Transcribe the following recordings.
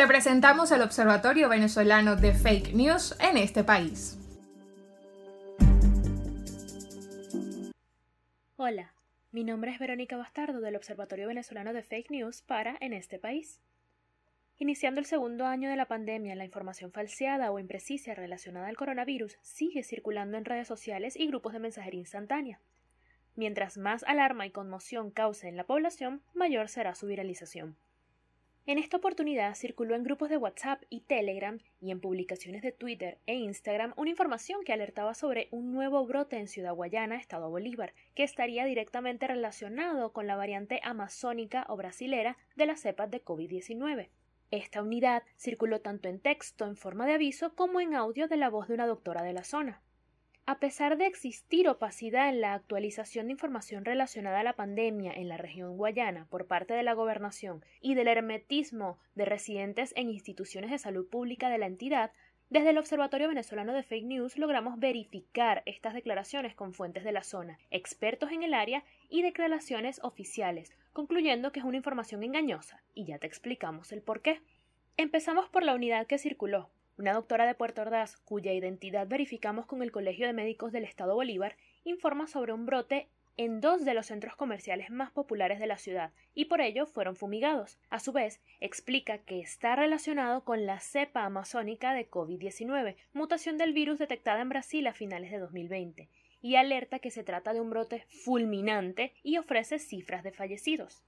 Te presentamos el Observatorio Venezolano de Fake News en este país. Hola, mi nombre es Verónica Bastardo del Observatorio Venezolano de Fake News para En este país. Iniciando el segundo año de la pandemia, la información falseada o imprecisa relacionada al coronavirus sigue circulando en redes sociales y grupos de mensajería instantánea. Mientras más alarma y conmoción cause en la población, mayor será su viralización. En esta oportunidad circuló en grupos de WhatsApp y Telegram y en publicaciones de Twitter e Instagram una información que alertaba sobre un nuevo brote en Ciudad Guayana, Estado Bolívar, que estaría directamente relacionado con la variante amazónica o brasilera de las cepas de COVID-19. Esta unidad circuló tanto en texto en forma de aviso como en audio de la voz de una doctora de la zona. A pesar de existir opacidad en la actualización de información relacionada a la pandemia en la región guayana por parte de la gobernación y del hermetismo de residentes en instituciones de salud pública de la entidad, desde el Observatorio Venezolano de Fake News logramos verificar estas declaraciones con fuentes de la zona, expertos en el área y declaraciones oficiales, concluyendo que es una información engañosa, y ya te explicamos el por qué. Empezamos por la unidad que circuló, una doctora de Puerto Ordaz, cuya identidad verificamos con el Colegio de Médicos del Estado Bolívar, informa sobre un brote en dos de los centros comerciales más populares de la ciudad y por ello fueron fumigados. A su vez, explica que está relacionado con la cepa amazónica de COVID-19, mutación del virus detectada en Brasil a finales de 2020, y alerta que se trata de un brote fulminante y ofrece cifras de fallecidos.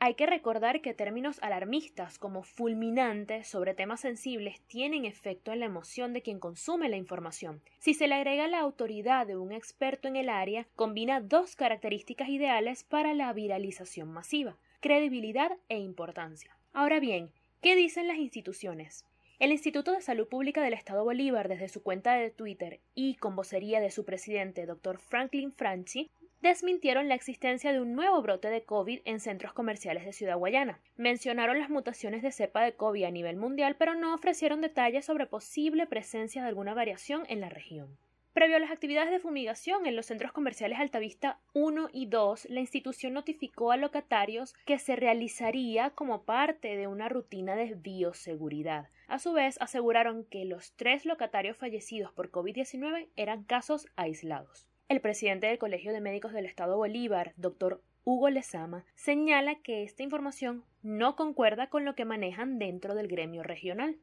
Hay que recordar que términos alarmistas como fulminante sobre temas sensibles tienen efecto en la emoción de quien consume la información. Si se le agrega la autoridad de un experto en el área, combina dos características ideales para la viralización masiva, credibilidad e importancia. Ahora bien, ¿qué dicen las instituciones? El Instituto de Salud Pública del Estado Bolívar, desde su cuenta de Twitter y con vocería de su presidente, Dr. Franklin Franchi, desmintieron la existencia de un nuevo brote de COVID en centros comerciales de Ciudad Guayana. Mencionaron las mutaciones de cepa de COVID a nivel mundial, pero no ofrecieron detalles sobre posible presencia de alguna variación en la región. Previo a las actividades de fumigación en los centros comerciales Altavista 1 y 2, la institución notificó a locatarios que se realizaría como parte de una rutina de bioseguridad. A su vez, aseguraron que los tres locatarios fallecidos por COVID-19 eran casos aislados. El presidente del Colegio de Médicos del Estado Bolívar, doctor Hugo Lezama, señala que esta información no concuerda con lo que manejan dentro del gremio regional.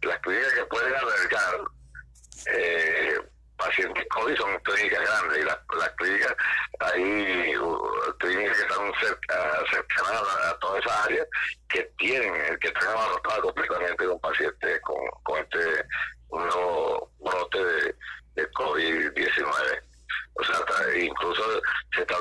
Las clínicas que pueden albergar eh, pacientes COVID son clínicas grandes y las, clínicas, hay uh, clínicas que están cerca, cercanas a, toda esa área que tienen, que están abarrotadas completamente de un paciente con, con este nuevo brote de de COVID-19. O sea, incluso se está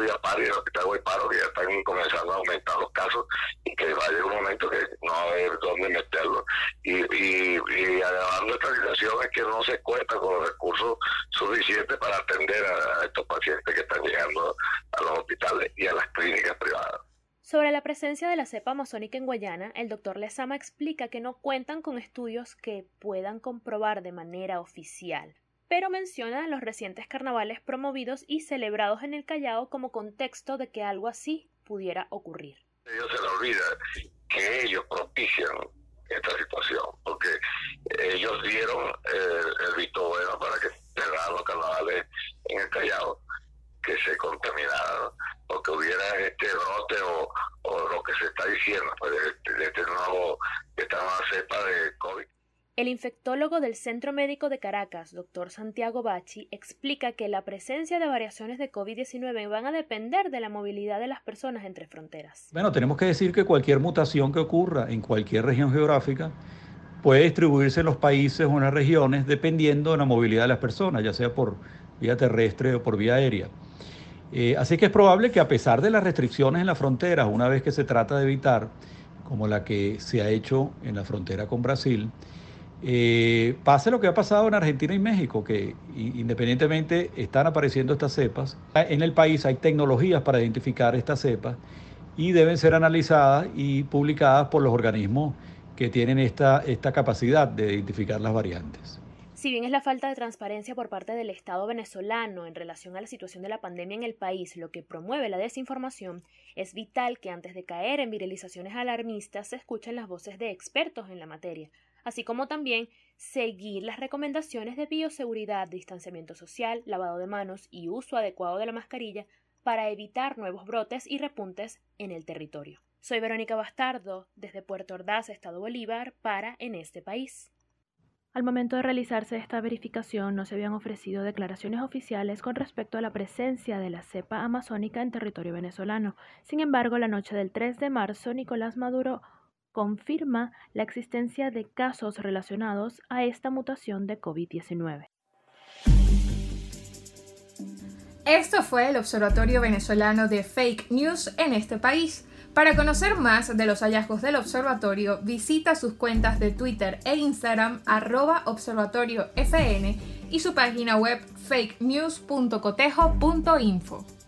Villapar y del hospital Guayparo, que ya están comenzando a aumentar los casos y que va a llegar un momento que no va a haber dónde meterlo. Y, y, y agravando esta situación es que no se cuenta con los recursos suficientes para atender a, estos pacientes que están llegando a los hospitales y a las clínicas privadas. Sobre la presencia de la cepa amazónica en Guayana, el doctor Lezama explica que no cuentan con estudios que puedan comprobar de manera oficial, pero menciona los recientes carnavales promovidos y celebrados en el Callao como contexto de que algo así pudiera ocurrir. Ellos se les olvida que ellos propician esta situación, porque ellos dieron eh, el visto bueno para que cerraran los carnavales en el Callao que se contaminaran o que hubiera este brote o, lo que se está diciendo pues, de, este nuevo, esta nueva cepa de COVID. El infectólogo del Centro Médico de Caracas, doctor Santiago Bachi, explica que la presencia de variaciones de COVID-19 van a depender de la movilidad de las personas entre fronteras. Bueno, tenemos que decir que cualquier mutación que ocurra en cualquier región geográfica puede distribuirse en los países o en las regiones dependiendo de la movilidad de las personas, ya sea por vía terrestre o por vía aérea. Eh, así que es probable que a pesar de las restricciones en las fronteras, una vez que se trata de evitar, como la que se ha hecho en la frontera con Brasil, eh, pase lo que ha pasado en Argentina y México, que independientemente están apareciendo estas cepas, en el país hay tecnologías para identificar estas cepas y deben ser analizadas y publicadas por los organismos que tienen esta, esta capacidad de identificar las variantes. Si bien es la falta de transparencia por parte del Estado venezolano en relación a la situación de la pandemia en el país lo que promueve la desinformación, es vital que antes de caer en viralizaciones alarmistas se escuchen las voces de expertos en la materia, así como también seguir las recomendaciones de bioseguridad, distanciamiento social, lavado de manos y uso adecuado de la mascarilla para evitar nuevos brotes y repuntes en el territorio. Soy Verónica Bastardo, desde Puerto Ordaz, Estado Bolívar, para En este país. Al momento de realizarse esta verificación no se habían ofrecido declaraciones oficiales con respecto a la presencia de la cepa amazónica en territorio venezolano. Sin embargo, la noche del 3 de marzo, Nicolás Maduro confirma la existencia de casos relacionados a esta mutación de COVID-19. Esto fue el Observatorio Venezolano de Fake News en este país. Para conocer más de los hallazgos del observatorio, visita sus cuentas de Twitter e Instagram arroba observatoriofn y su página web fakenews.cotejo.info.